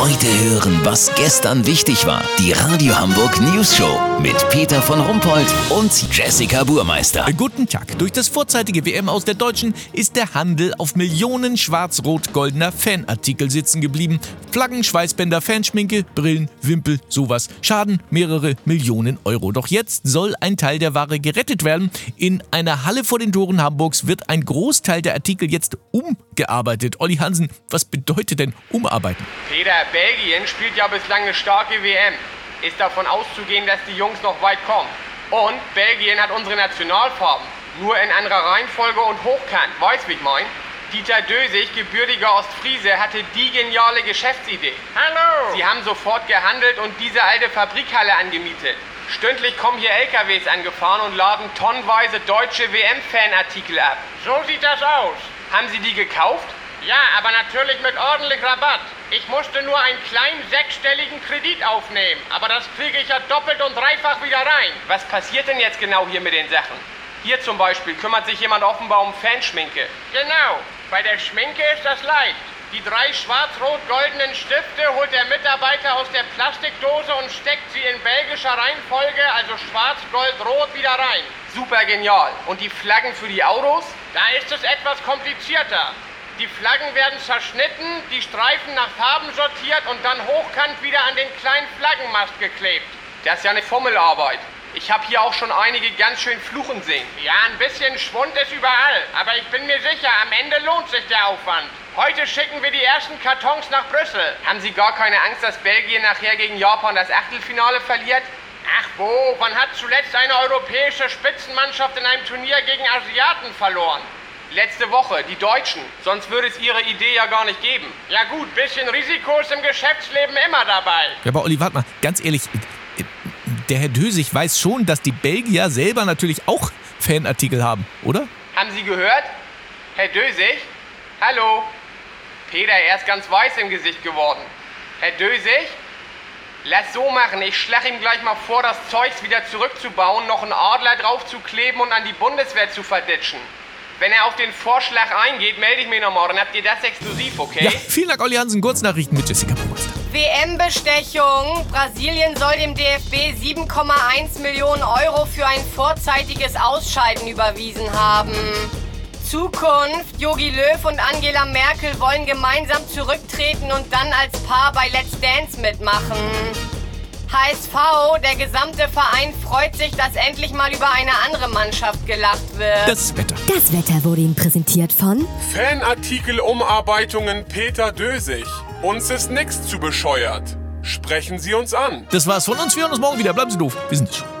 Heute hören, was gestern wichtig war. Die Radio Hamburg News Show mit Peter von Rumpold und Jessica Burmeister. Guten Tag. Durch das vorzeitige WM aus der Deutschen ist der Handel auf Millionen schwarz-rot-goldener Fanartikel sitzen geblieben. Flaggen, Schweißbänder, Fanschminke, Brillen, Wimpel, sowas. Schaden mehrere Millionen Euro. Doch jetzt soll ein Teil der Ware gerettet werden. In einer Halle vor den Toren Hamburgs wird ein Großteil der Artikel jetzt umgearbeitet. Olli Hansen, was bedeutet denn umarbeiten? Peter, Belgien spielt ja bislang eine starke WM. Ist davon auszugehen, dass die Jungs noch weit kommen. Und Belgien hat unsere Nationalfarben. Nur in anderer Reihenfolge und hochkant. Weißt wie ich mein? Dieter Dösig, gebürtiger Ostfriese, hatte die geniale Geschäftsidee. Hallo! Sie haben sofort gehandelt und diese alte Fabrikhalle angemietet. Stündlich kommen hier LKWs angefahren und laden tonnenweise deutsche WM-Fanartikel ab. So sieht das aus. Haben Sie die gekauft? Ja, aber natürlich mit ordentlich Rabatt. Ich musste nur einen kleinen sechsstelligen Kredit aufnehmen, aber das kriege ich ja doppelt und dreifach wieder rein. Was passiert denn jetzt genau hier mit den Sachen? Hier zum Beispiel kümmert sich jemand offenbar um Fanschminke. Genau, bei der Schminke ist das leicht. Die drei schwarz-rot-goldenen Stifte holt der Mitarbeiter aus der Plastikdose und steckt sie in belgischer Reihenfolge, also schwarz, gold, rot, wieder rein. Super genial. Und die Flaggen für die Autos? Da ist es etwas komplizierter. Die Flaggen werden zerschnitten, die Streifen nach Farben sortiert und dann hochkant wieder an den kleinen Flaggenmast geklebt. Das ist ja eine Formelarbeit. Ich habe hier auch schon einige ganz schön fluchen sehen. Ja, ein bisschen Schwund ist überall, aber ich bin mir sicher, am Ende lohnt sich der Aufwand. Heute schicken wir die ersten Kartons nach Brüssel. Haben Sie gar keine Angst, dass Belgien nachher gegen Japan das Achtelfinale verliert? Ach wo, wann hat zuletzt eine europäische Spitzenmannschaft in einem Turnier gegen Asiaten verloren? Letzte Woche, die Deutschen. Sonst würde es Ihre Idee ja gar nicht geben. Ja gut, bisschen Risiko ist im Geschäftsleben immer dabei. Ja, aber Olli, warte mal, ganz ehrlich, der Herr Dösig weiß schon, dass die Belgier selber natürlich auch Fanartikel haben, oder? Haben Sie gehört? Herr Dösig? Hallo? Peter, er ist ganz weiß im Gesicht geworden. Herr Dösig? Lass so machen, ich schlag ihm gleich mal vor, das Zeugs wieder zurückzubauen, noch einen Adler draufzukleben und an die Bundeswehr zu verditschen. Wenn er auf den Vorschlag eingeht, melde ich mich nochmal. Dann habt ihr das exklusiv, okay? Ja, vielen Dank, Olli Hansen. Kurznachrichten mit Jessica Burmeister. WM-Bestechung. Brasilien soll dem DFB 7,1 Millionen Euro für ein vorzeitiges Ausscheiden überwiesen haben. Zukunft. Jogi Löw und Angela Merkel wollen gemeinsam zurücktreten und dann als Paar bei Let's Dance mitmachen. HSV, der gesamte Verein freut sich, dass endlich mal über eine andere Mannschaft gelacht wird. Das Wetter. Das Wetter wurde Ihnen präsentiert von Fanartikel-Umarbeitungen Peter Dösig. Uns ist nichts zu bescheuert. Sprechen Sie uns an. Das war's von uns. Wir hören uns morgen wieder. Bleiben Sie doof. Wir sind es schon.